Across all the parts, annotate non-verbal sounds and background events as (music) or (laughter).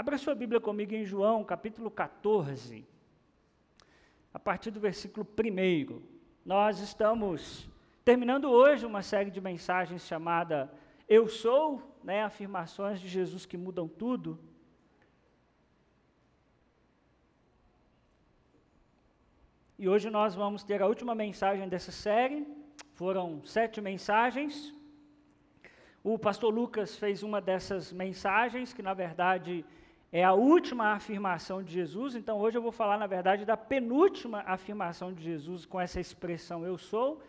Abra sua Bíblia comigo em João, capítulo 14, a partir do versículo 1. Nós estamos terminando hoje uma série de mensagens chamada Eu Sou, né, afirmações de Jesus que mudam tudo. E hoje nós vamos ter a última mensagem dessa série. Foram sete mensagens. O pastor Lucas fez uma dessas mensagens, que na verdade é a última afirmação de Jesus, então hoje eu vou falar, na verdade, da penúltima afirmação de Jesus com essa expressão eu sou.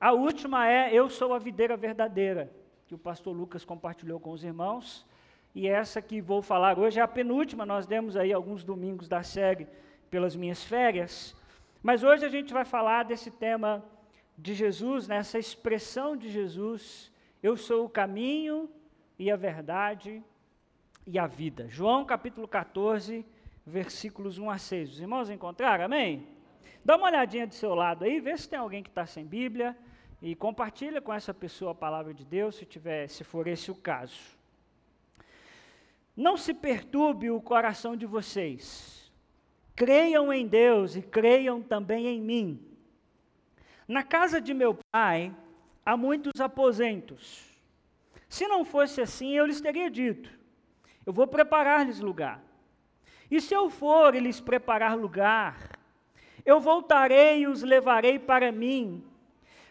A última é eu sou a videira verdadeira, que o pastor Lucas compartilhou com os irmãos. E essa que vou falar hoje é a penúltima, nós demos aí alguns domingos da série pelas minhas férias. Mas hoje a gente vai falar desse tema de Jesus, nessa expressão de Jesus, eu sou o caminho e a verdade e a vida. João capítulo 14, versículos 1 a 6. Os irmãos encontraram? Amém? Dá uma olhadinha do seu lado aí, vê se tem alguém que está sem Bíblia e compartilha com essa pessoa a palavra de Deus, se tiver, se for esse o caso. Não se perturbe o coração de vocês. Creiam em Deus e creiam também em mim. Na casa de meu pai há muitos aposentos. Se não fosse assim, eu lhes teria dito: eu vou preparar-lhes lugar. E se eu for e lhes preparar lugar, eu voltarei e os levarei para mim,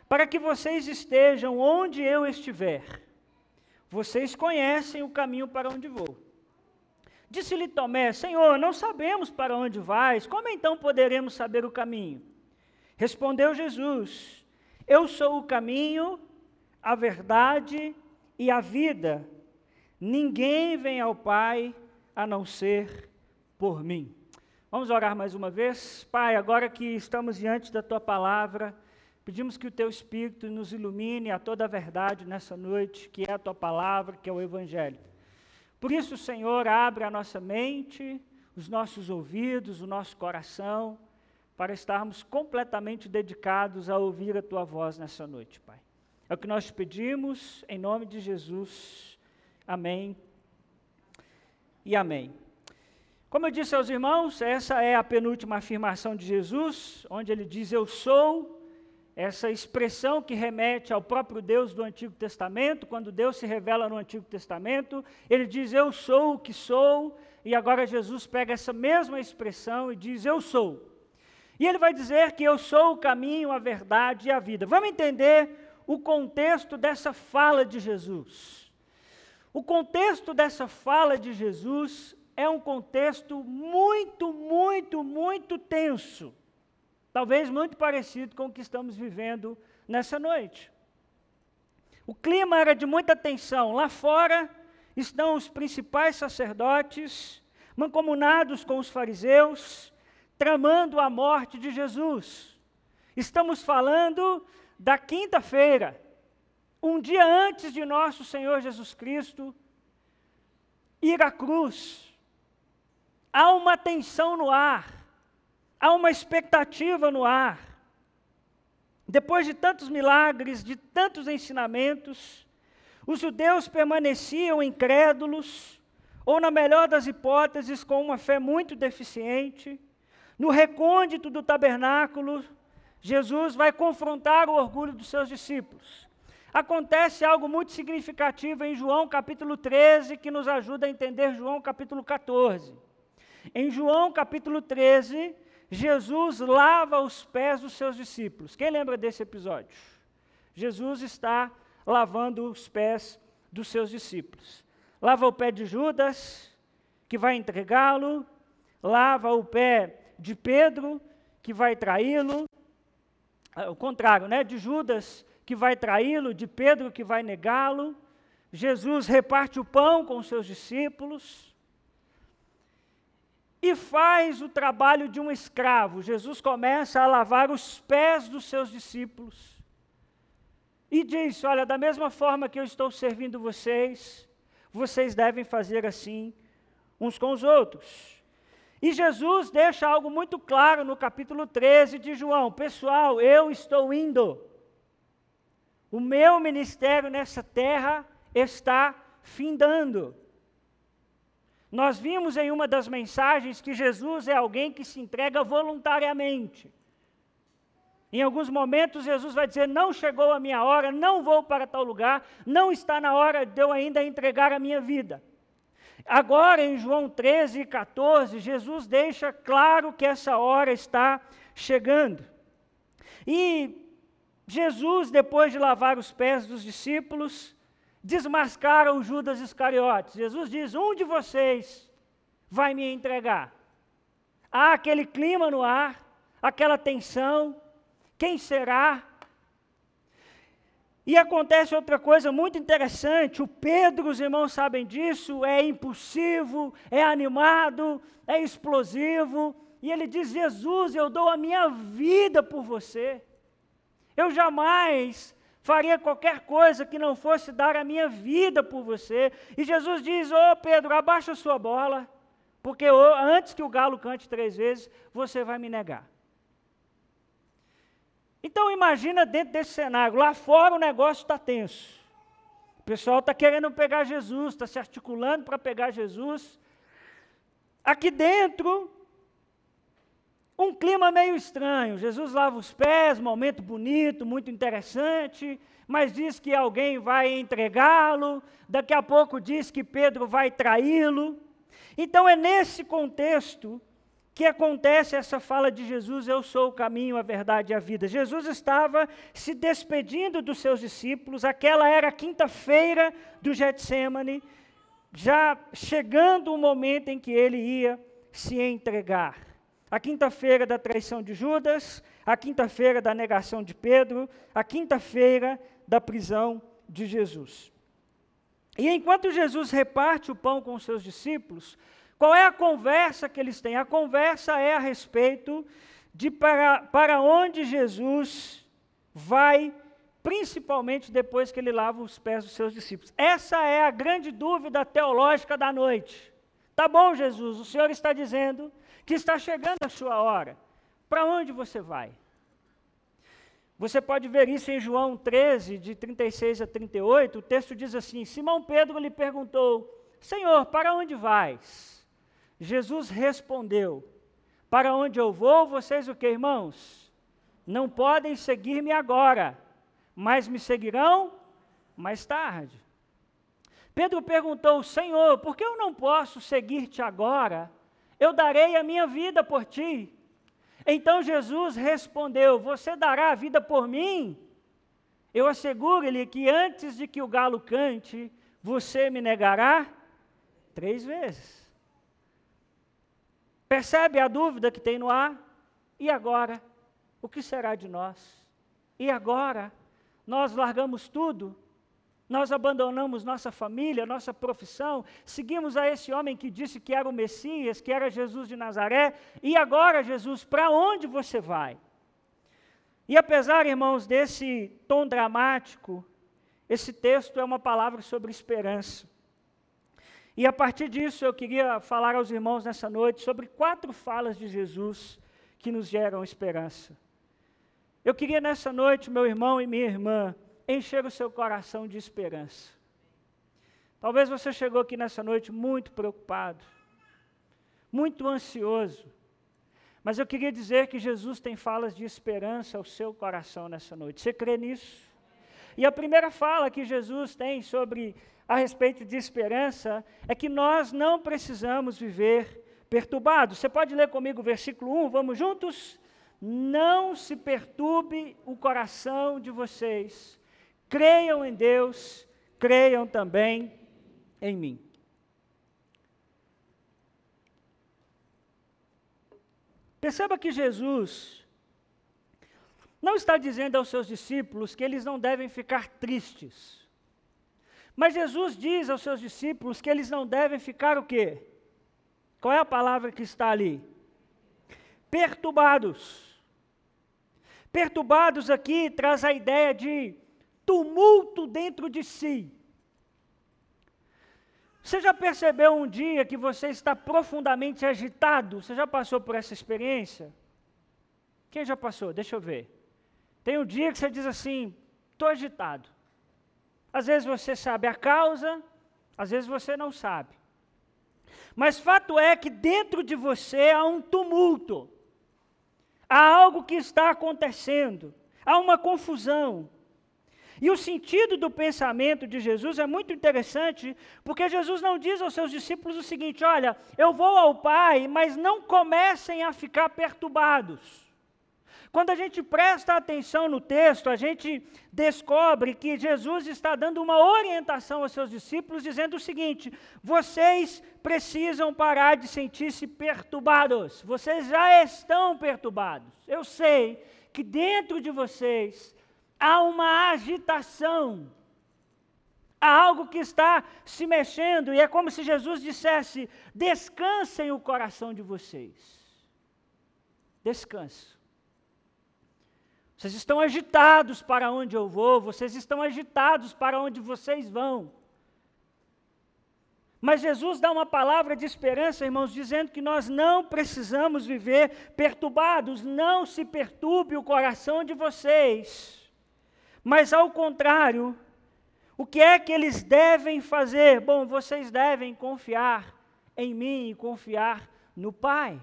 para que vocês estejam onde eu estiver. Vocês conhecem o caminho para onde vou. Disse-lhe Tomé: Senhor, não sabemos para onde vais, como então poderemos saber o caminho? Respondeu Jesus: Eu sou o caminho, a verdade e a vida. Ninguém vem ao Pai a não ser por mim. Vamos orar mais uma vez? Pai, agora que estamos diante da tua palavra, pedimos que o teu Espírito nos ilumine a toda a verdade nessa noite, que é a tua palavra, que é o Evangelho. Por isso, Senhor, abre a nossa mente, os nossos ouvidos, o nosso coração, para estarmos completamente dedicados a ouvir a tua voz nessa noite, Pai. É o que nós pedimos, em nome de Jesus. Amém e amém. Como eu disse aos irmãos, essa é a penúltima afirmação de Jesus, onde ele diz: Eu sou, essa expressão que remete ao próprio Deus do Antigo Testamento, quando Deus se revela no Antigo Testamento, ele diz: Eu sou o que sou, e agora Jesus pega essa mesma expressão e diz: Eu sou. E ele vai dizer que eu sou o caminho, a verdade e a vida. Vamos entender o contexto dessa fala de Jesus. O contexto dessa fala de Jesus é um contexto muito, muito, muito tenso. Talvez muito parecido com o que estamos vivendo nessa noite. O clima era de muita tensão. Lá fora estão os principais sacerdotes, mancomunados com os fariseus, tramando a morte de Jesus. Estamos falando da quinta-feira, um dia antes de nosso Senhor Jesus Cristo ir à cruz, há uma tensão no ar, há uma expectativa no ar. Depois de tantos milagres, de tantos ensinamentos, os judeus permaneciam incrédulos, ou, na melhor das hipóteses, com uma fé muito deficiente. No recôndito do tabernáculo, Jesus vai confrontar o orgulho dos seus discípulos acontece algo muito significativo em João capítulo 13 que nos ajuda a entender João capítulo 14. Em João capítulo 13, Jesus lava os pés dos seus discípulos. Quem lembra desse episódio? Jesus está lavando os pés dos seus discípulos. Lava o pé de Judas, que vai entregá-lo, lava o pé de Pedro, que vai traí-lo, o contrário, né, de Judas, que vai traí-lo, de Pedro que vai negá-lo. Jesus reparte o pão com os seus discípulos e faz o trabalho de um escravo. Jesus começa a lavar os pés dos seus discípulos e diz: Olha, da mesma forma que eu estou servindo vocês, vocês devem fazer assim uns com os outros. E Jesus deixa algo muito claro no capítulo 13 de João: Pessoal, eu estou indo. O meu ministério nessa terra está findando. Nós vimos em uma das mensagens que Jesus é alguém que se entrega voluntariamente. Em alguns momentos, Jesus vai dizer: Não chegou a minha hora, não vou para tal lugar, não está na hora de eu ainda entregar a minha vida. Agora, em João 13 e 14, Jesus deixa claro que essa hora está chegando. E Jesus, depois de lavar os pés dos discípulos, desmascara o Judas Iscariotes. Jesus diz: Um de vocês vai me entregar. Há aquele clima no ar, aquela tensão. Quem será? E acontece outra coisa muito interessante: o Pedro, os irmãos sabem disso, é impulsivo, é animado, é explosivo, e ele diz: Jesus, eu dou a minha vida por você. Eu jamais faria qualquer coisa que não fosse dar a minha vida por você. E Jesus diz: Ô oh, Pedro, abaixa a sua bola, porque antes que o galo cante três vezes, você vai me negar. Então imagina dentro desse cenário, lá fora o negócio está tenso. O pessoal está querendo pegar Jesus, está se articulando para pegar Jesus. Aqui dentro, um clima meio estranho. Jesus lava os pés, momento bonito, muito interessante, mas diz que alguém vai entregá-lo, daqui a pouco diz que Pedro vai traí-lo. Então é nesse contexto que acontece essa fala de Jesus: Eu sou o caminho, a verdade e a vida. Jesus estava se despedindo dos seus discípulos, aquela era a quinta-feira do Getsemane, já chegando o momento em que ele ia se entregar. A quinta-feira da traição de Judas, a quinta-feira da negação de Pedro, a quinta-feira da prisão de Jesus. E enquanto Jesus reparte o pão com os seus discípulos, qual é a conversa que eles têm? A conversa é a respeito de para, para onde Jesus vai, principalmente depois que ele lava os pés dos seus discípulos. Essa é a grande dúvida teológica da noite. Tá bom, Jesus, o Senhor está dizendo que está chegando a sua hora. Para onde você vai? Você pode ver isso em João 13, de 36 a 38. O texto diz assim: Simão Pedro lhe perguntou: Senhor, para onde vais? Jesus respondeu: Para onde eu vou, vocês o que, irmãos? Não podem seguir-me agora, mas me seguirão mais tarde. Pedro perguntou: Senhor, por que eu não posso seguir-te agora? Eu darei a minha vida por ti. Então Jesus respondeu: Você dará a vida por mim? Eu asseguro-lhe que antes de que o galo cante, você me negará três vezes. Percebe a dúvida que tem no ar? E agora? O que será de nós? E agora? Nós largamos tudo? Nós abandonamos nossa família, nossa profissão, seguimos a esse homem que disse que era o Messias, que era Jesus de Nazaré, e agora, Jesus, para onde você vai? E apesar, irmãos, desse tom dramático, esse texto é uma palavra sobre esperança. E a partir disso eu queria falar aos irmãos nessa noite sobre quatro falas de Jesus que nos geram esperança. Eu queria nessa noite, meu irmão e minha irmã, encher o seu coração de esperança. Talvez você chegou aqui nessa noite muito preocupado, muito ansioso, mas eu queria dizer que Jesus tem falas de esperança ao seu coração nessa noite. Você crê nisso? E a primeira fala que Jesus tem sobre a respeito de esperança é que nós não precisamos viver perturbados. Você pode ler comigo o versículo 1, vamos juntos? Não se perturbe o coração de vocês. Creiam em Deus, creiam também em mim. Perceba que Jesus não está dizendo aos seus discípulos que eles não devem ficar tristes. Mas Jesus diz aos seus discípulos que eles não devem ficar o quê? Qual é a palavra que está ali? Perturbados. Perturbados aqui traz a ideia de tumulto dentro de si. Você já percebeu um dia que você está profundamente agitado? Você já passou por essa experiência? Quem já passou? Deixa eu ver. Tem um dia que você diz assim: estou agitado. Às vezes você sabe a causa, às vezes você não sabe. Mas fato é que dentro de você há um tumulto, há algo que está acontecendo, há uma confusão. E o sentido do pensamento de Jesus é muito interessante, porque Jesus não diz aos seus discípulos o seguinte: olha, eu vou ao Pai, mas não comecem a ficar perturbados. Quando a gente presta atenção no texto, a gente descobre que Jesus está dando uma orientação aos seus discípulos, dizendo o seguinte: vocês precisam parar de sentir-se perturbados, vocês já estão perturbados. Eu sei que dentro de vocês há uma agitação, há algo que está se mexendo, e é como se Jesus dissesse: descansem o coração de vocês. Descanse. Vocês estão agitados para onde eu vou, vocês estão agitados para onde vocês vão. Mas Jesus dá uma palavra de esperança, irmãos, dizendo que nós não precisamos viver perturbados, não se perturbe o coração de vocês. Mas ao contrário, o que é que eles devem fazer? Bom, vocês devem confiar em mim e confiar no Pai.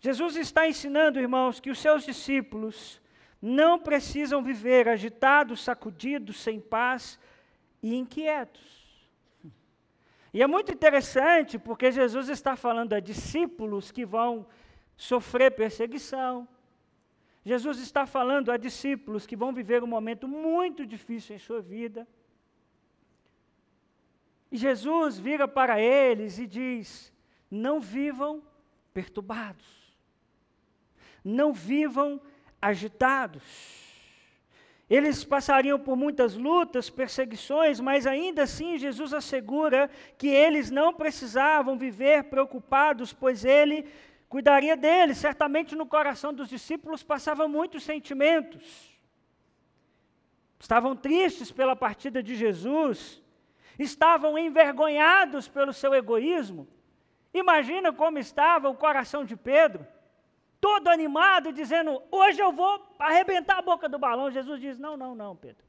Jesus está ensinando, irmãos, que os seus discípulos não precisam viver agitados, sacudidos, sem paz e inquietos. E é muito interessante porque Jesus está falando a discípulos que vão sofrer perseguição. Jesus está falando a discípulos que vão viver um momento muito difícil em sua vida. E Jesus vira para eles e diz: não vivam perturbados não vivam agitados. Eles passariam por muitas lutas, perseguições, mas ainda assim Jesus assegura que eles não precisavam viver preocupados, pois ele cuidaria deles. Certamente no coração dos discípulos passavam muitos sentimentos. Estavam tristes pela partida de Jesus, estavam envergonhados pelo seu egoísmo. Imagina como estava o coração de Pedro todo animado, dizendo: Hoje eu vou arrebentar a boca do balão. Jesus diz: Não, não, não, Pedro.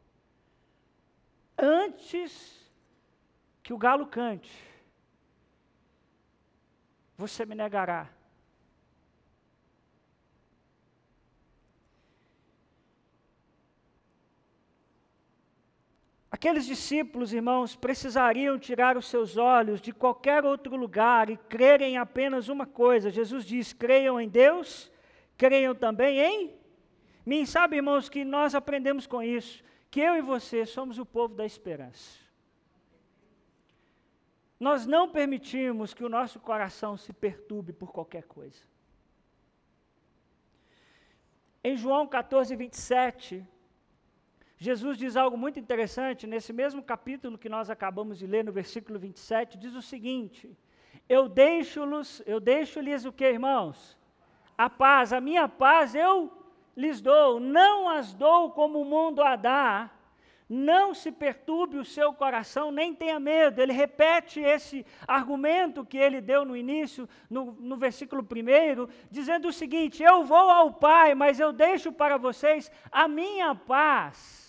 Antes que o galo cante, você me negará. Aqueles discípulos, irmãos, precisariam tirar os seus olhos de qualquer outro lugar e crerem em apenas uma coisa. Jesus diz: creiam em Deus, creiam também em mim. Sabe, irmãos, que nós aprendemos com isso, que eu e você somos o povo da esperança. Nós não permitimos que o nosso coração se perturbe por qualquer coisa. Em João 14, 27, Jesus diz algo muito interessante, nesse mesmo capítulo que nós acabamos de ler, no versículo 27, diz o seguinte: Eu deixo-lhes, eu deixo-lhes o que, irmãos? A paz, a minha paz eu lhes dou, não as dou como o mundo a dá. Não se perturbe o seu coração, nem tenha medo. Ele repete esse argumento que ele deu no início, no, no versículo 1, dizendo o seguinte: Eu vou ao Pai, mas eu deixo para vocês a minha paz.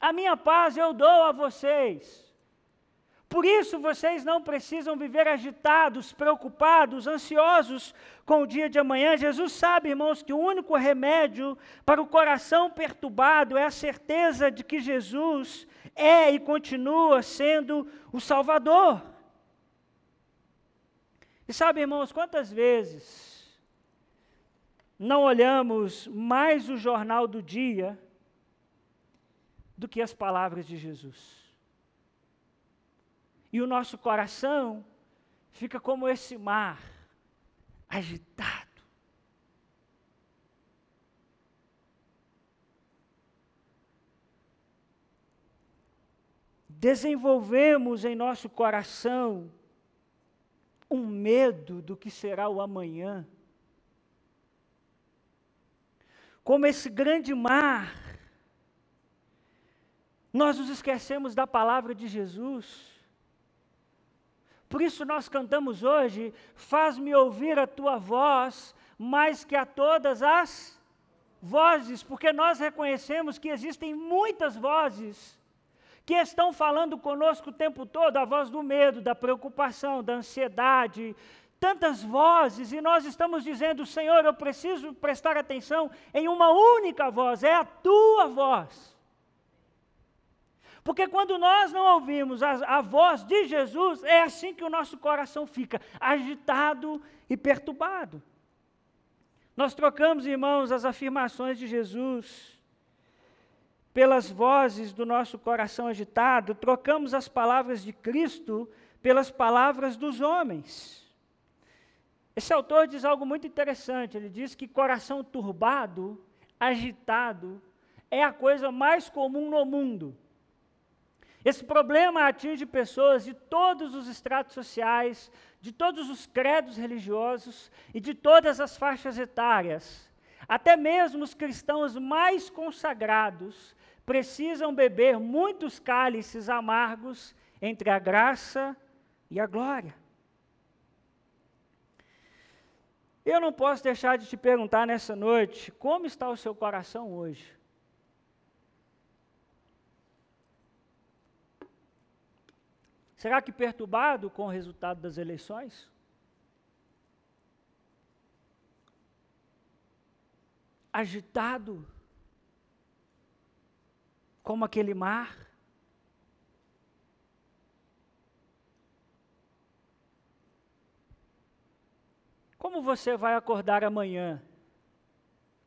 A minha paz eu dou a vocês. Por isso vocês não precisam viver agitados, preocupados, ansiosos com o dia de amanhã. Jesus sabe, irmãos, que o único remédio para o coração perturbado é a certeza de que Jesus é e continua sendo o Salvador. E sabe, irmãos, quantas vezes não olhamos mais o jornal do dia do que as palavras de Jesus. E o nosso coração fica como esse mar, agitado. Desenvolvemos em nosso coração um medo do que será o amanhã. Como esse grande mar nós nos esquecemos da palavra de Jesus. Por isso nós cantamos hoje: Faz-me ouvir a tua voz mais que a todas as vozes, porque nós reconhecemos que existem muitas vozes que estão falando conosco o tempo todo, a voz do medo, da preocupação, da ansiedade, tantas vozes, e nós estamos dizendo, Senhor, eu preciso prestar atenção em uma única voz, é a tua voz. Porque quando nós não ouvimos a, a, voz de Jesus, é assim que o nosso coração fica agitado e perturbado. Nós trocamos, irmãos, as afirmações de Jesus pelas vozes do nosso coração agitado, trocamos as palavras de Cristo pelas palavras dos homens. Esse autor diz algo muito interessante. Ele diz que coração turbado, agitado, é a coisa mais comum no mundo. Esse problema atinge pessoas de todos os estratos sociais, de todos os credos religiosos e de todas as faixas etárias. Até mesmo os cristãos mais consagrados precisam beber muitos cálices amargos entre a graça e a glória. Eu não posso deixar de te perguntar nessa noite: como está o seu coração hoje? Será que perturbado com o resultado das eleições? Agitado como aquele mar? Como você vai acordar amanhã?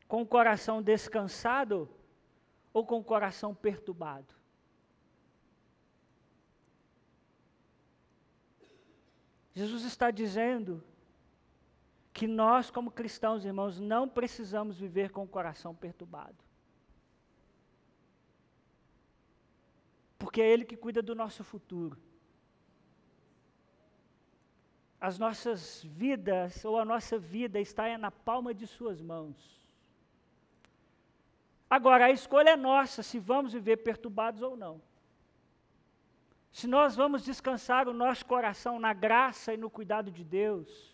Com o coração descansado ou com o coração perturbado? Jesus está dizendo que nós, como cristãos, irmãos, não precisamos viver com o coração perturbado. Porque é Ele que cuida do nosso futuro. As nossas vidas, ou a nossa vida, está na palma de Suas mãos. Agora, a escolha é nossa se vamos viver perturbados ou não se nós vamos descansar o nosso coração na graça e no cuidado de Deus,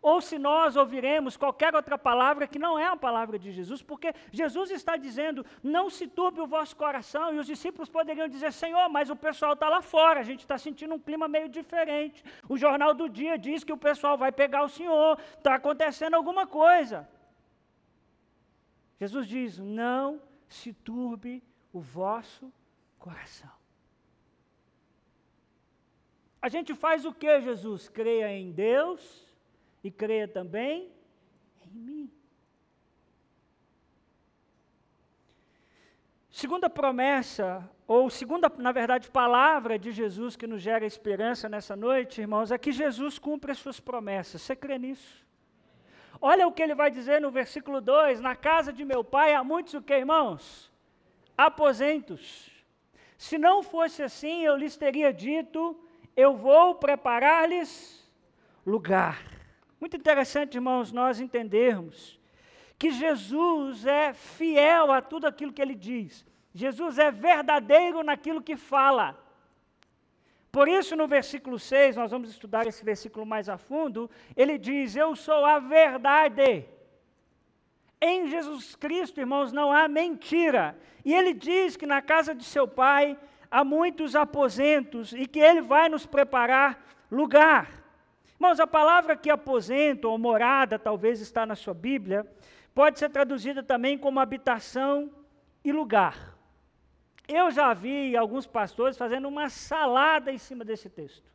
ou se nós ouviremos qualquer outra palavra que não é a palavra de Jesus, porque Jesus está dizendo: não se turbe o vosso coração, e os discípulos poderiam dizer: Senhor, mas o pessoal está lá fora, a gente está sentindo um clima meio diferente. O jornal do dia diz que o pessoal vai pegar o Senhor, está acontecendo alguma coisa. Jesus diz: não se turbe o vosso coração. A gente faz o que, Jesus? Creia em Deus e creia também em mim. Segunda promessa, ou segunda, na verdade, palavra de Jesus que nos gera esperança nessa noite, irmãos, é que Jesus cumpre as suas promessas. Você crê nisso? Olha o que ele vai dizer no versículo 2: Na casa de meu pai há muitos o que, irmãos? Aposentos. Se não fosse assim, eu lhes teria dito eu vou preparar-lhes lugar. Muito interessante, irmãos, nós entendermos que Jesus é fiel a tudo aquilo que ele diz. Jesus é verdadeiro naquilo que fala. Por isso, no versículo 6, nós vamos estudar esse versículo mais a fundo, ele diz: Eu sou a verdade. Em Jesus Cristo, irmãos, não há mentira. E ele diz que na casa de seu pai há muitos aposentos e que Ele vai nos preparar lugar. Irmãos, a palavra que aposento ou morada, talvez está na sua Bíblia, pode ser traduzida também como habitação e lugar. Eu já vi alguns pastores fazendo uma salada em cima desse texto.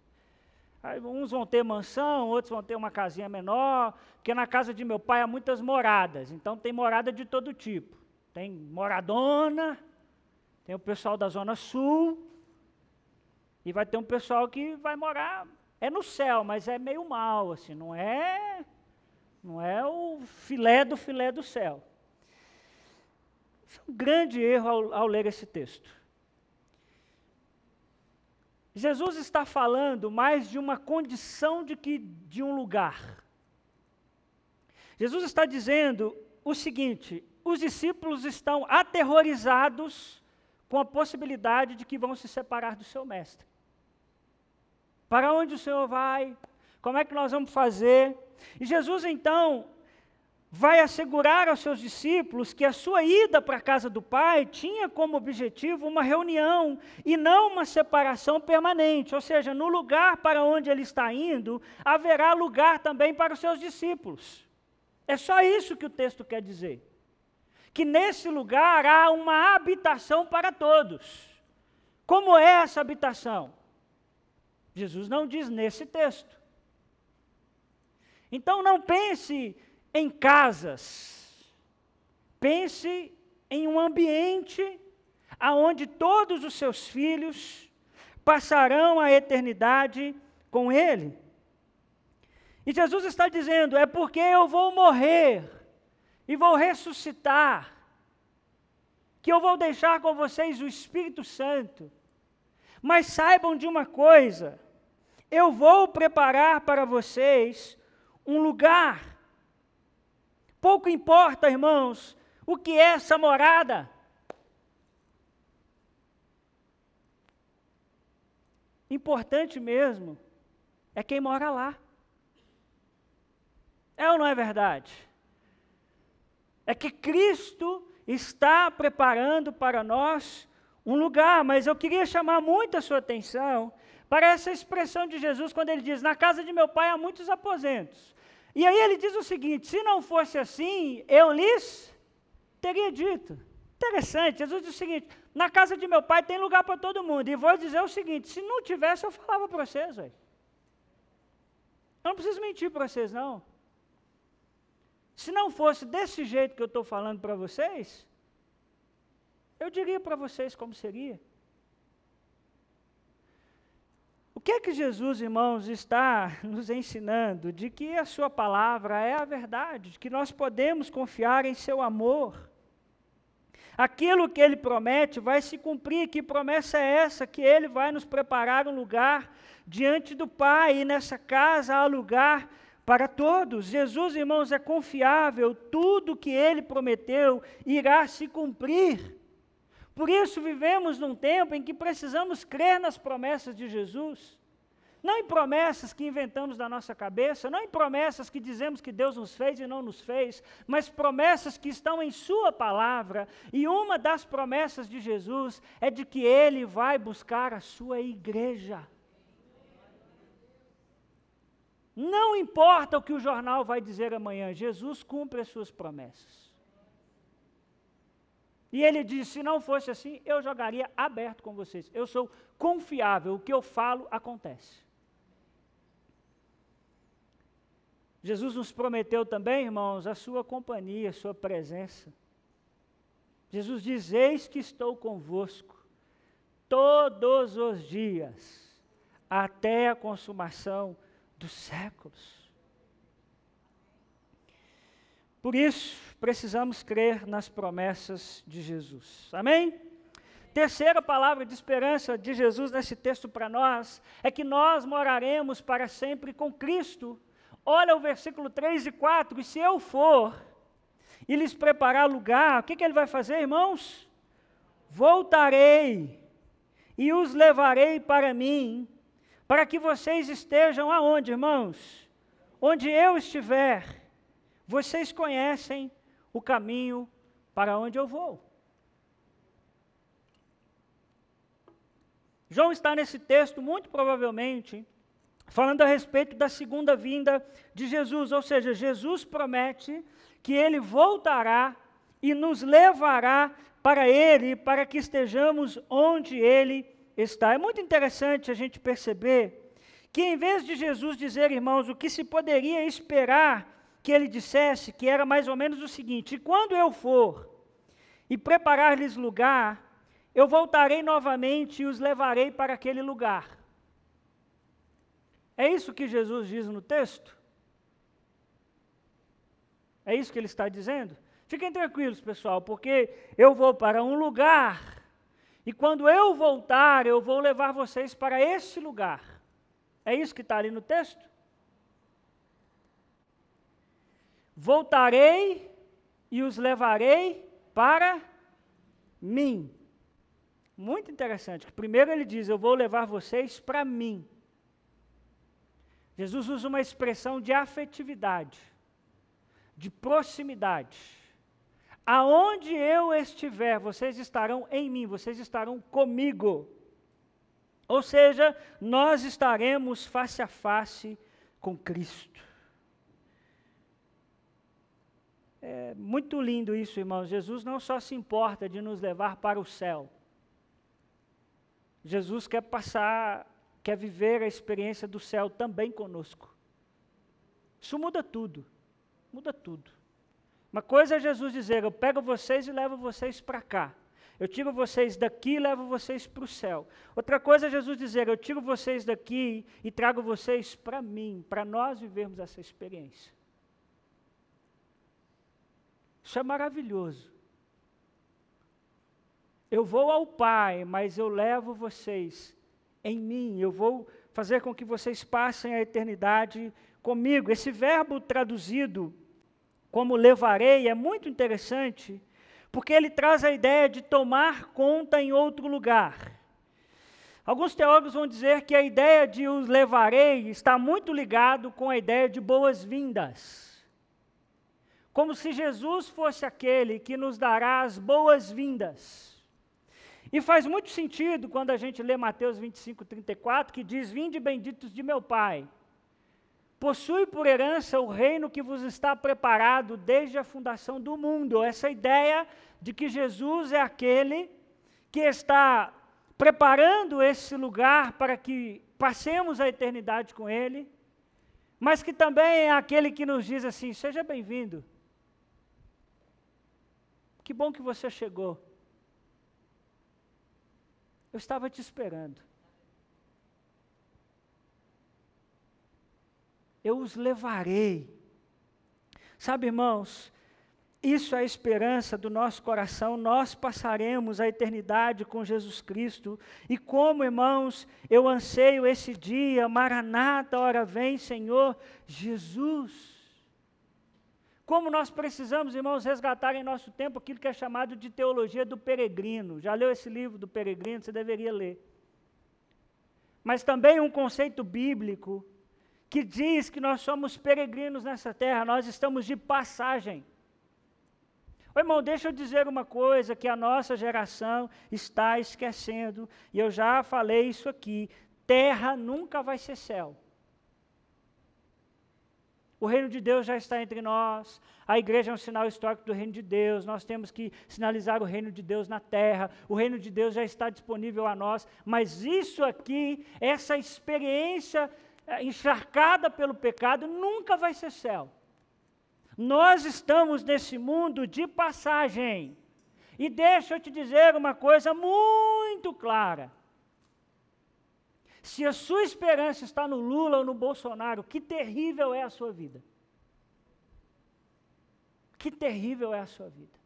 Aí, uns vão ter mansão, outros vão ter uma casinha menor, porque na casa de meu pai há muitas moradas, então tem morada de todo tipo. Tem moradona, tem o pessoal da Zona Sul, e vai ter um pessoal que vai morar, é no céu, mas é meio mal, assim, não é, não é o filé do filé do céu. Isso é um grande erro ao, ao ler esse texto. Jesus está falando mais de uma condição de que de um lugar. Jesus está dizendo o seguinte: os discípulos estão aterrorizados com a possibilidade de que vão se separar do seu mestre. Para onde o Senhor vai? Como é que nós vamos fazer? E Jesus então vai assegurar aos seus discípulos que a sua ida para a casa do Pai tinha como objetivo uma reunião e não uma separação permanente. Ou seja, no lugar para onde ele está indo, haverá lugar também para os seus discípulos. É só isso que o texto quer dizer. Que nesse lugar há uma habitação para todos. Como é essa habitação? Jesus não diz nesse texto. Então não pense em casas. Pense em um ambiente aonde todos os seus filhos passarão a eternidade com ele. E Jesus está dizendo: é porque eu vou morrer e vou ressuscitar, que eu vou deixar com vocês o Espírito Santo. Mas saibam de uma coisa: eu vou preparar para vocês um lugar Pouco importa, irmãos, o que é essa morada. Importante mesmo é quem mora lá. É ou não é verdade? É que Cristo está preparando para nós um lugar, mas eu queria chamar muito a sua atenção para essa expressão de Jesus quando ele diz: Na casa de meu pai há muitos aposentos. E aí ele diz o seguinte: se não fosse assim, eu lhes teria dito. Interessante, Jesus diz o seguinte: na casa de meu pai tem lugar para todo mundo. E vou dizer o seguinte: se não tivesse, eu falava para vocês, velho. Eu não preciso mentir para vocês, não. Se não fosse desse jeito que eu estou falando para vocês, eu diria para vocês como seria. que é que Jesus, irmãos, está (laughs) nos ensinando? De que a Sua palavra é a verdade, de que nós podemos confiar em Seu amor. Aquilo que Ele promete vai se cumprir. Que promessa é essa? Que Ele vai nos preparar um lugar diante do Pai, e nessa casa há lugar para todos. Jesus, irmãos, é confiável, tudo que Ele prometeu irá se cumprir. Por isso vivemos num tempo em que precisamos crer nas promessas de Jesus. Não em promessas que inventamos da nossa cabeça, não em promessas que dizemos que Deus nos fez e não nos fez, mas promessas que estão em Sua palavra. E uma das promessas de Jesus é de que Ele vai buscar a sua igreja. Não importa o que o jornal vai dizer amanhã, Jesus cumpre as suas promessas. E ele disse: se não fosse assim, eu jogaria aberto com vocês. Eu sou confiável, o que eu falo acontece. Jesus nos prometeu também, irmãos, a sua companhia, a sua presença. Jesus diz: Eis que estou convosco todos os dias, até a consumação dos séculos. Por isso, precisamos crer nas promessas de Jesus. Amém? Terceira palavra de esperança de Jesus nesse texto para nós é que nós moraremos para sempre com Cristo. Olha o versículo 3 e 4: E se eu for e lhes preparar lugar, o que, que ele vai fazer, irmãos? Voltarei e os levarei para mim, para que vocês estejam aonde, irmãos? Onde eu estiver vocês conhecem o caminho para onde eu vou. João está nesse texto, muito provavelmente, falando a respeito da segunda vinda de Jesus, ou seja, Jesus promete que ele voltará e nos levará para ele, para que estejamos onde ele está. É muito interessante a gente perceber que, em vez de Jesus dizer, irmãos, o que se poderia esperar que ele dissesse que era mais ou menos o seguinte: quando eu for e preparar-lhes lugar, eu voltarei novamente e os levarei para aquele lugar. É isso que Jesus diz no texto? É isso que ele está dizendo? Fiquem tranquilos, pessoal, porque eu vou para um lugar e quando eu voltar, eu vou levar vocês para esse lugar. É isso que está ali no texto? Voltarei e os levarei para mim. Muito interessante. Primeiro ele diz: Eu vou levar vocês para mim. Jesus usa uma expressão de afetividade, de proximidade. Aonde eu estiver, vocês estarão em mim, vocês estarão comigo. Ou seja, nós estaremos face a face com Cristo. É muito lindo isso, irmãos. Jesus não só se importa de nos levar para o céu. Jesus quer passar, quer viver a experiência do céu também conosco. Isso muda tudo. Muda tudo. Uma coisa é Jesus dizer: Eu pego vocês e levo vocês para cá. Eu tiro vocês daqui e levo vocês para o céu. Outra coisa é Jesus dizer: Eu tiro vocês daqui e trago vocês para mim, para nós vivermos essa experiência. Isso é maravilhoso. Eu vou ao Pai, mas eu levo vocês em mim. Eu vou fazer com que vocês passem a eternidade comigo. Esse verbo traduzido como levarei é muito interessante, porque ele traz a ideia de tomar conta em outro lugar. Alguns teólogos vão dizer que a ideia de os levarei está muito ligado com a ideia de boas-vindas como se Jesus fosse aquele que nos dará as boas-vindas. E faz muito sentido quando a gente lê Mateus 25, 34, que diz: Vinde benditos de meu Pai, possui por herança o reino que vos está preparado desde a fundação do mundo. Essa ideia de que Jesus é aquele que está preparando esse lugar para que passemos a eternidade com Ele, mas que também é aquele que nos diz assim: seja bem-vindo. Que bom que você chegou. Eu estava te esperando. Eu os levarei. Sabe, irmãos, isso é a esperança do nosso coração. Nós passaremos a eternidade com Jesus Cristo. E como, irmãos, eu anseio esse dia, Maranata, hora vem, Senhor Jesus. Como nós precisamos, irmãos, resgatar em nosso tempo aquilo que é chamado de teologia do peregrino. Já leu esse livro do peregrino? Você deveria ler. Mas também um conceito bíblico que diz que nós somos peregrinos nessa terra, nós estamos de passagem. Ô, irmão, deixa eu dizer uma coisa que a nossa geração está esquecendo, e eu já falei isso aqui: terra nunca vai ser céu. O reino de Deus já está entre nós. A igreja é um sinal histórico do reino de Deus. Nós temos que sinalizar o reino de Deus na terra. O reino de Deus já está disponível a nós. Mas isso aqui, essa experiência encharcada pelo pecado, nunca vai ser céu. Nós estamos nesse mundo de passagem. E deixa eu te dizer uma coisa muito clara. Se a sua esperança está no Lula ou no Bolsonaro, que terrível é a sua vida. Que terrível é a sua vida.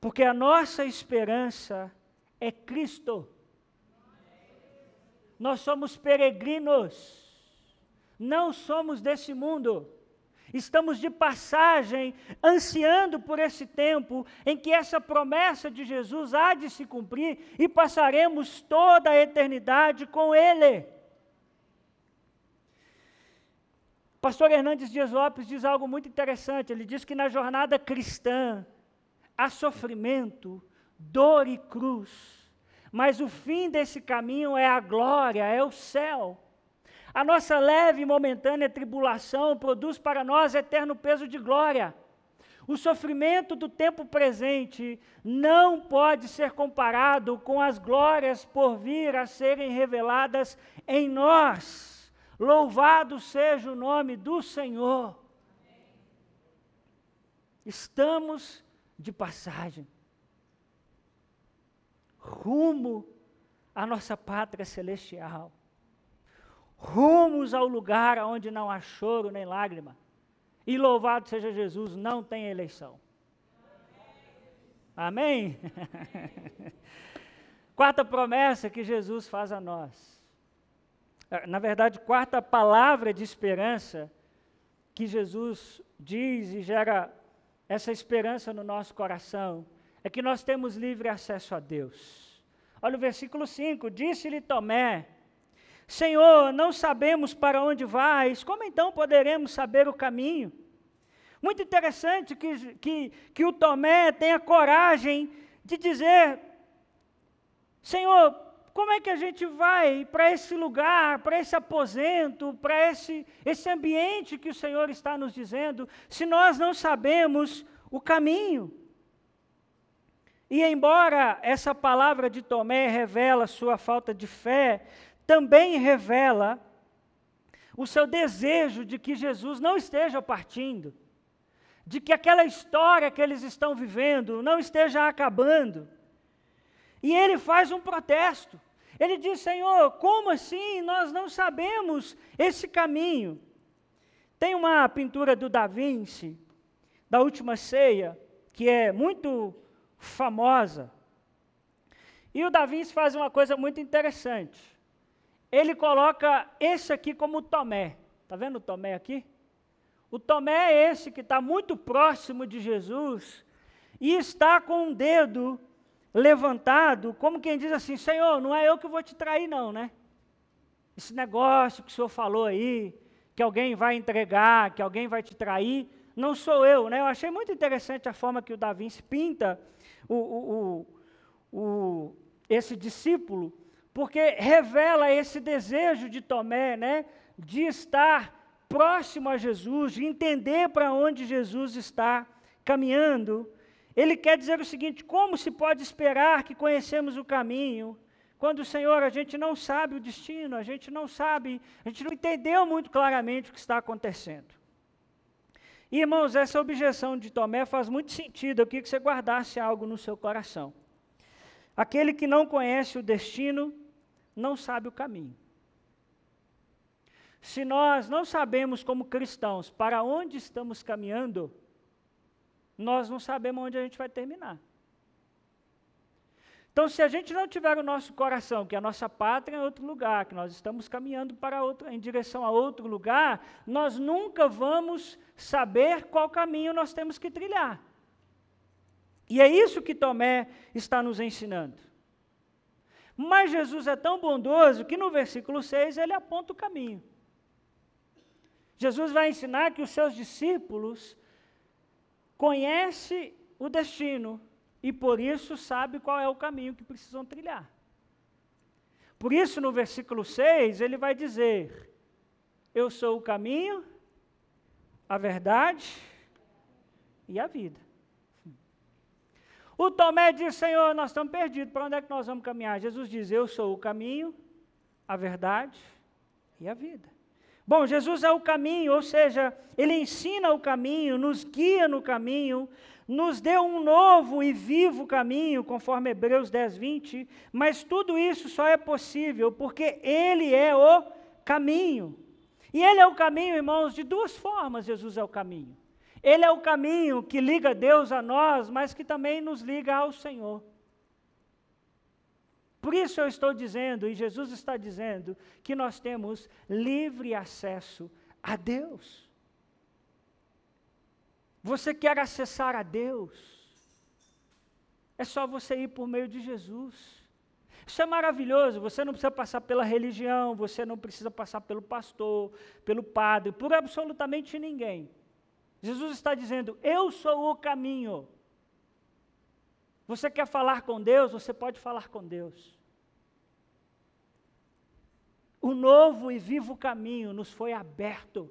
Porque a nossa esperança é Cristo. Nós somos peregrinos, não somos desse mundo. Estamos de passagem, ansiando por esse tempo em que essa promessa de Jesus há de se cumprir e passaremos toda a eternidade com Ele. Pastor Hernandes Dias Lopes diz algo muito interessante. Ele diz que na jornada cristã há sofrimento, dor e cruz, mas o fim desse caminho é a glória, é o céu. A nossa leve e momentânea tribulação produz para nós eterno peso de glória. O sofrimento do tempo presente não pode ser comparado com as glórias por vir a serem reveladas em nós. Louvado seja o nome do Senhor. Estamos de passagem, rumo à nossa pátria celestial rumos ao lugar onde não há choro nem lágrima. E louvado seja Jesus, não tem eleição. Amém? (laughs) quarta promessa que Jesus faz a nós. É, na verdade, quarta palavra de esperança que Jesus diz e gera essa esperança no nosso coração é que nós temos livre acesso a Deus. Olha o versículo 5: Disse-lhe Tomé, Senhor, não sabemos para onde vais, como então poderemos saber o caminho? Muito interessante que, que, que o Tomé tenha coragem de dizer: Senhor, como é que a gente vai para esse lugar, para esse aposento, para esse, esse ambiente que o Senhor está nos dizendo, se nós não sabemos o caminho? E embora essa palavra de Tomé revela sua falta de fé, também revela o seu desejo de que Jesus não esteja partindo de que aquela história que eles estão vivendo não esteja acabando. E ele faz um protesto. Ele diz: Senhor, como assim? Nós não sabemos esse caminho. Tem uma pintura do Da Vinci, da última ceia, que é muito famosa. E o Da Vinci faz uma coisa muito interessante. Ele coloca esse aqui como Tomé. Está vendo o Tomé aqui? O Tomé é esse que está muito próximo de Jesus e está com um dedo levantado, como quem diz assim: Senhor, não é eu que vou te trair, não, né? Esse negócio que o senhor falou aí, que alguém vai entregar, que alguém vai te trair, não sou eu, né? Eu achei muito interessante a forma que o Davi pinta o, o, o, o, esse discípulo, porque revela esse desejo de Tomé, né? De estar próximo a Jesus, de entender para onde Jesus está caminhando, ele quer dizer o seguinte: como se pode esperar que conhecemos o caminho, quando o Senhor a gente não sabe o destino, a gente não sabe, a gente não entendeu muito claramente o que está acontecendo. E, irmãos, essa objeção de Tomé faz muito sentido. Eu queria que você guardasse algo no seu coração. Aquele que não conhece o destino não sabe o caminho. Se nós não sabemos, como cristãos, para onde estamos caminhando, nós não sabemos onde a gente vai terminar. Então, se a gente não tiver o nosso coração, que a nossa pátria é outro lugar, que nós estamos caminhando para outro, em direção a outro lugar, nós nunca vamos saber qual caminho nós temos que trilhar. E é isso que Tomé está nos ensinando. Mas Jesus é tão bondoso que no versículo 6 ele aponta o caminho. Jesus vai ensinar que os seus discípulos conhecem o destino e por isso sabe qual é o caminho que precisam trilhar. Por isso, no versículo 6, ele vai dizer: Eu sou o caminho, a verdade e a vida. O Tomé diz: Senhor, nós estamos perdidos, para onde é que nós vamos caminhar? Jesus diz: Eu sou o caminho, a verdade e a vida. Bom, Jesus é o caminho, ou seja, ele ensina o caminho, nos guia no caminho, nos deu um novo e vivo caminho, conforme Hebreus 10, 20, mas tudo isso só é possível porque ele é o caminho. E ele é o caminho, irmãos, de duas formas: Jesus é o caminho. Ele é o caminho que liga Deus a nós, mas que também nos liga ao Senhor. Por isso eu estou dizendo, e Jesus está dizendo, que nós temos livre acesso a Deus. Você quer acessar a Deus? É só você ir por meio de Jesus. Isso é maravilhoso. Você não precisa passar pela religião, você não precisa passar pelo pastor, pelo padre, por absolutamente ninguém. Jesus está dizendo: Eu sou o caminho. Você quer falar com Deus? Você pode falar com Deus. O novo e vivo caminho nos foi aberto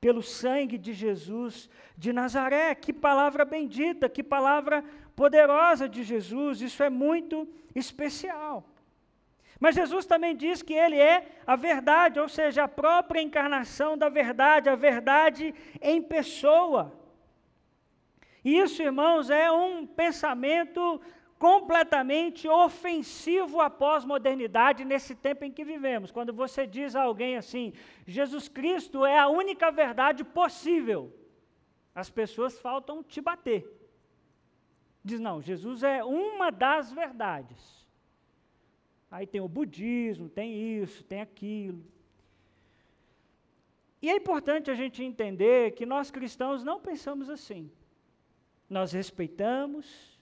pelo sangue de Jesus de Nazaré. Que palavra bendita, que palavra poderosa de Jesus. Isso é muito especial. Mas Jesus também diz que ele é a verdade, ou seja, a própria encarnação da verdade, a verdade em pessoa. Isso, irmãos, é um pensamento completamente ofensivo à pós-modernidade nesse tempo em que vivemos. Quando você diz a alguém assim, Jesus Cristo é a única verdade possível, as pessoas faltam te bater. Diz, não, Jesus é uma das verdades. Aí tem o budismo, tem isso, tem aquilo. E é importante a gente entender que nós cristãos não pensamos assim. Nós respeitamos,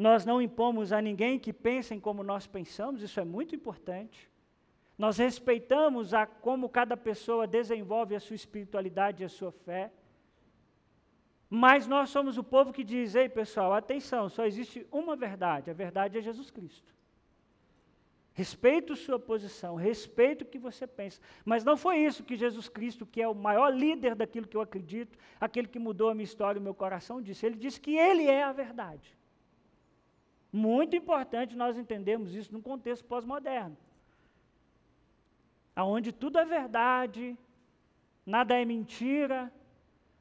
nós não impomos a ninguém que pensem como nós pensamos, isso é muito importante. nós respeitamos a como cada pessoa desenvolve a sua espiritualidade e a sua fé. Mas nós somos o povo que diz: ei pessoal, atenção, só existe uma verdade, a verdade é Jesus Cristo. Respeito sua posição, respeito o que você pensa. Mas não foi isso que Jesus Cristo, que é o maior líder daquilo que eu acredito, aquele que mudou a minha história o meu coração, disse. Ele disse que ele é a verdade. Muito importante nós entendermos isso num contexto pós-moderno. Onde tudo é verdade, nada é mentira,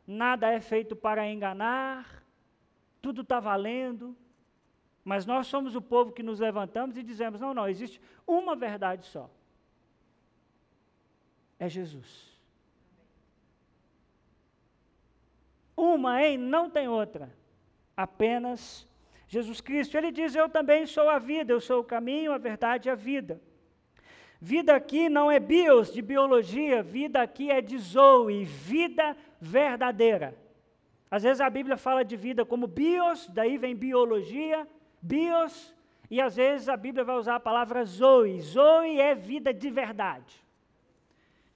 nada é feito para enganar, tudo está valendo. Mas nós somos o povo que nos levantamos e dizemos: não, não, existe uma verdade só. É Jesus. Uma, hein? Não tem outra. Apenas Jesus Cristo. Ele diz: Eu também sou a vida, eu sou o caminho, a verdade e a vida. Vida aqui não é bios, de biologia, vida aqui é de zoe, vida verdadeira. Às vezes a Bíblia fala de vida como bios, daí vem biologia, bios, e às vezes a Bíblia vai usar a palavra zoe. Zoe é vida de verdade.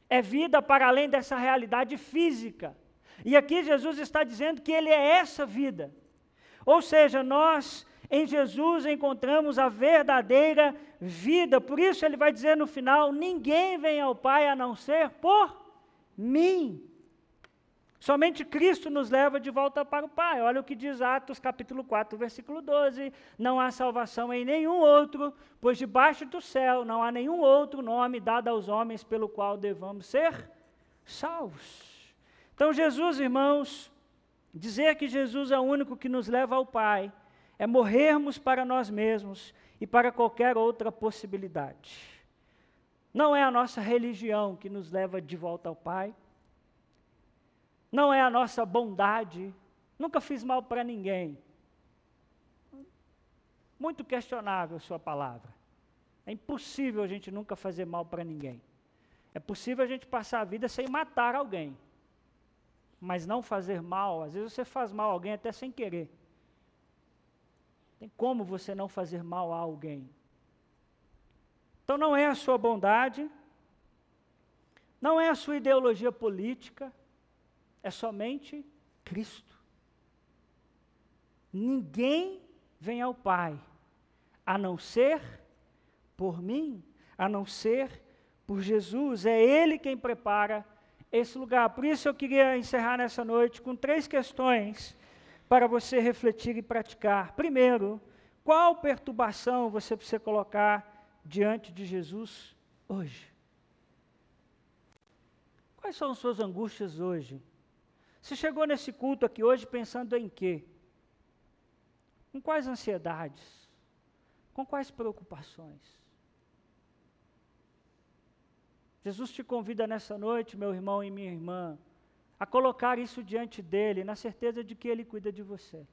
É vida para além dessa realidade física. E aqui Jesus está dizendo que Ele é essa vida. Ou seja, nós em Jesus encontramos a verdadeira vida. Por isso ele vai dizer no final: ninguém vem ao Pai a não ser por mim. Somente Cristo nos leva de volta para o Pai. Olha o que diz Atos capítulo 4, versículo 12. Não há salvação em nenhum outro, pois debaixo do céu não há nenhum outro nome dado aos homens pelo qual devamos ser salvos. Então, Jesus, irmãos, dizer que Jesus é o único que nos leva ao Pai é morrermos para nós mesmos e para qualquer outra possibilidade. Não é a nossa religião que nos leva de volta ao Pai não é a nossa bondade. Nunca fiz mal para ninguém. Muito questionável sua palavra. É impossível a gente nunca fazer mal para ninguém. É possível a gente passar a vida sem matar alguém. Mas não fazer mal, às vezes você faz mal a alguém até sem querer. Tem como você não fazer mal a alguém? Então não é a sua bondade, não é a sua ideologia política, é somente Cristo. Ninguém vem ao Pai a não ser por mim, a não ser por Jesus. É Ele quem prepara esse lugar. Por isso eu queria encerrar nessa noite com três questões para você refletir e praticar. Primeiro, qual perturbação você precisa colocar diante de Jesus hoje? Quais são suas angústias hoje? Você chegou nesse culto aqui hoje pensando em quê? Com quais ansiedades? Com quais preocupações? Jesus te convida nessa noite, meu irmão e minha irmã, a colocar isso diante dele, na certeza de que ele cuida de você.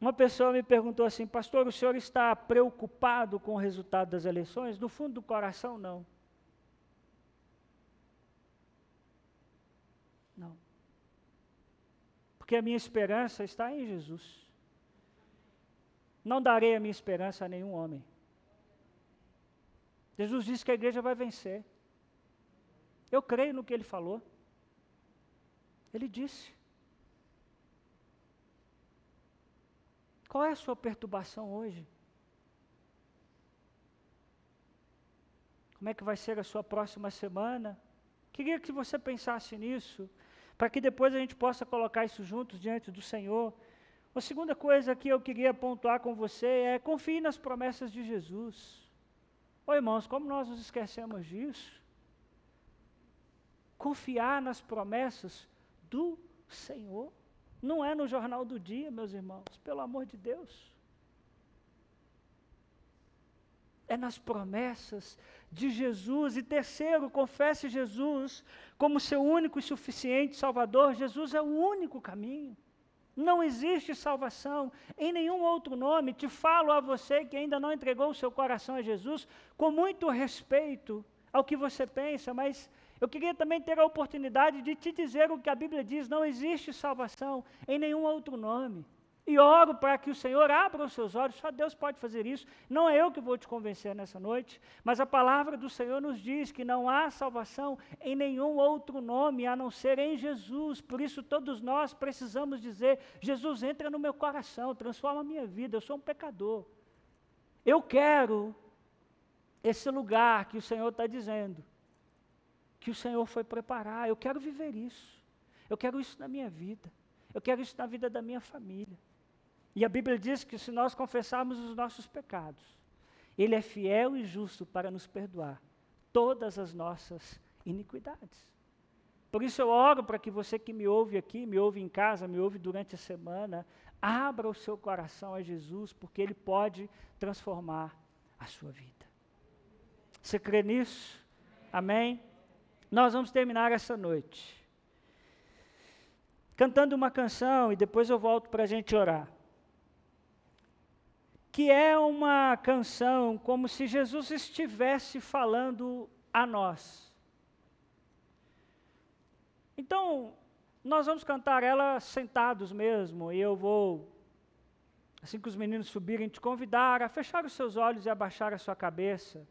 Uma pessoa me perguntou assim, pastor, o senhor está preocupado com o resultado das eleições? Do fundo do coração, não. Não. Porque a minha esperança está em Jesus. Não darei a minha esperança a nenhum homem. Jesus disse que a igreja vai vencer. Eu creio no que ele falou. Ele disse. Qual é a sua perturbação hoje? Como é que vai ser a sua próxima semana? Queria que você pensasse nisso, para que depois a gente possa colocar isso juntos diante do Senhor. A segunda coisa que eu queria pontuar com você é confie nas promessas de Jesus. Oi, irmãos, como nós nos esquecemos disso? Confiar nas promessas do Senhor. Não é no jornal do dia, meus irmãos, pelo amor de Deus. É nas promessas de Jesus. E terceiro, confesse Jesus como seu único e suficiente Salvador. Jesus é o único caminho. Não existe salvação em nenhum outro nome. Te falo a você que ainda não entregou o seu coração a Jesus, com muito respeito ao que você pensa, mas eu queria também ter a oportunidade de te dizer o que a Bíblia diz: não existe salvação em nenhum outro nome. E oro para que o Senhor abra os seus olhos. Só Deus pode fazer isso. Não é eu que vou te convencer nessa noite, mas a palavra do Senhor nos diz que não há salvação em nenhum outro nome a não ser em Jesus. Por isso, todos nós precisamos dizer: Jesus, entra no meu coração, transforma a minha vida. Eu sou um pecador. Eu quero esse lugar que o Senhor está dizendo, que o Senhor foi preparar. Eu quero viver isso. Eu quero isso na minha vida. Eu quero isso na vida da minha família. E a Bíblia diz que se nós confessarmos os nossos pecados, Ele é fiel e justo para nos perdoar todas as nossas iniquidades. Por isso eu oro para que você que me ouve aqui, me ouve em casa, me ouve durante a semana, abra o seu coração a Jesus, porque Ele pode transformar a sua vida. Você crê nisso? Amém? Nós vamos terminar essa noite cantando uma canção e depois eu volto para a gente orar que é uma canção como se Jesus estivesse falando a nós. Então, nós vamos cantar ela sentados mesmo, e eu vou, assim que os meninos subirem, te convidar a fechar os seus olhos e abaixar a sua cabeça.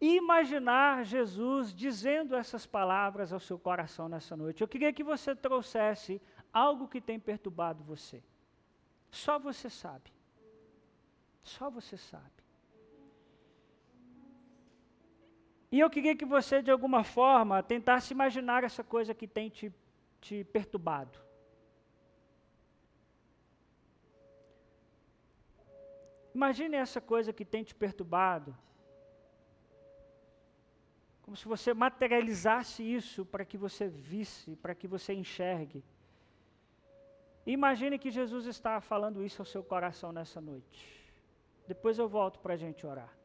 E imaginar Jesus dizendo essas palavras ao seu coração nessa noite. Eu queria que você trouxesse algo que tem perturbado você. Só você sabe. Só você sabe. E eu queria que você, de alguma forma, tentasse imaginar essa coisa que tem te, te perturbado. Imagine essa coisa que tem te perturbado. Como se você materializasse isso para que você visse, para que você enxergue. Imagine que Jesus está falando isso ao seu coração nessa noite. Depois eu volto para a gente orar.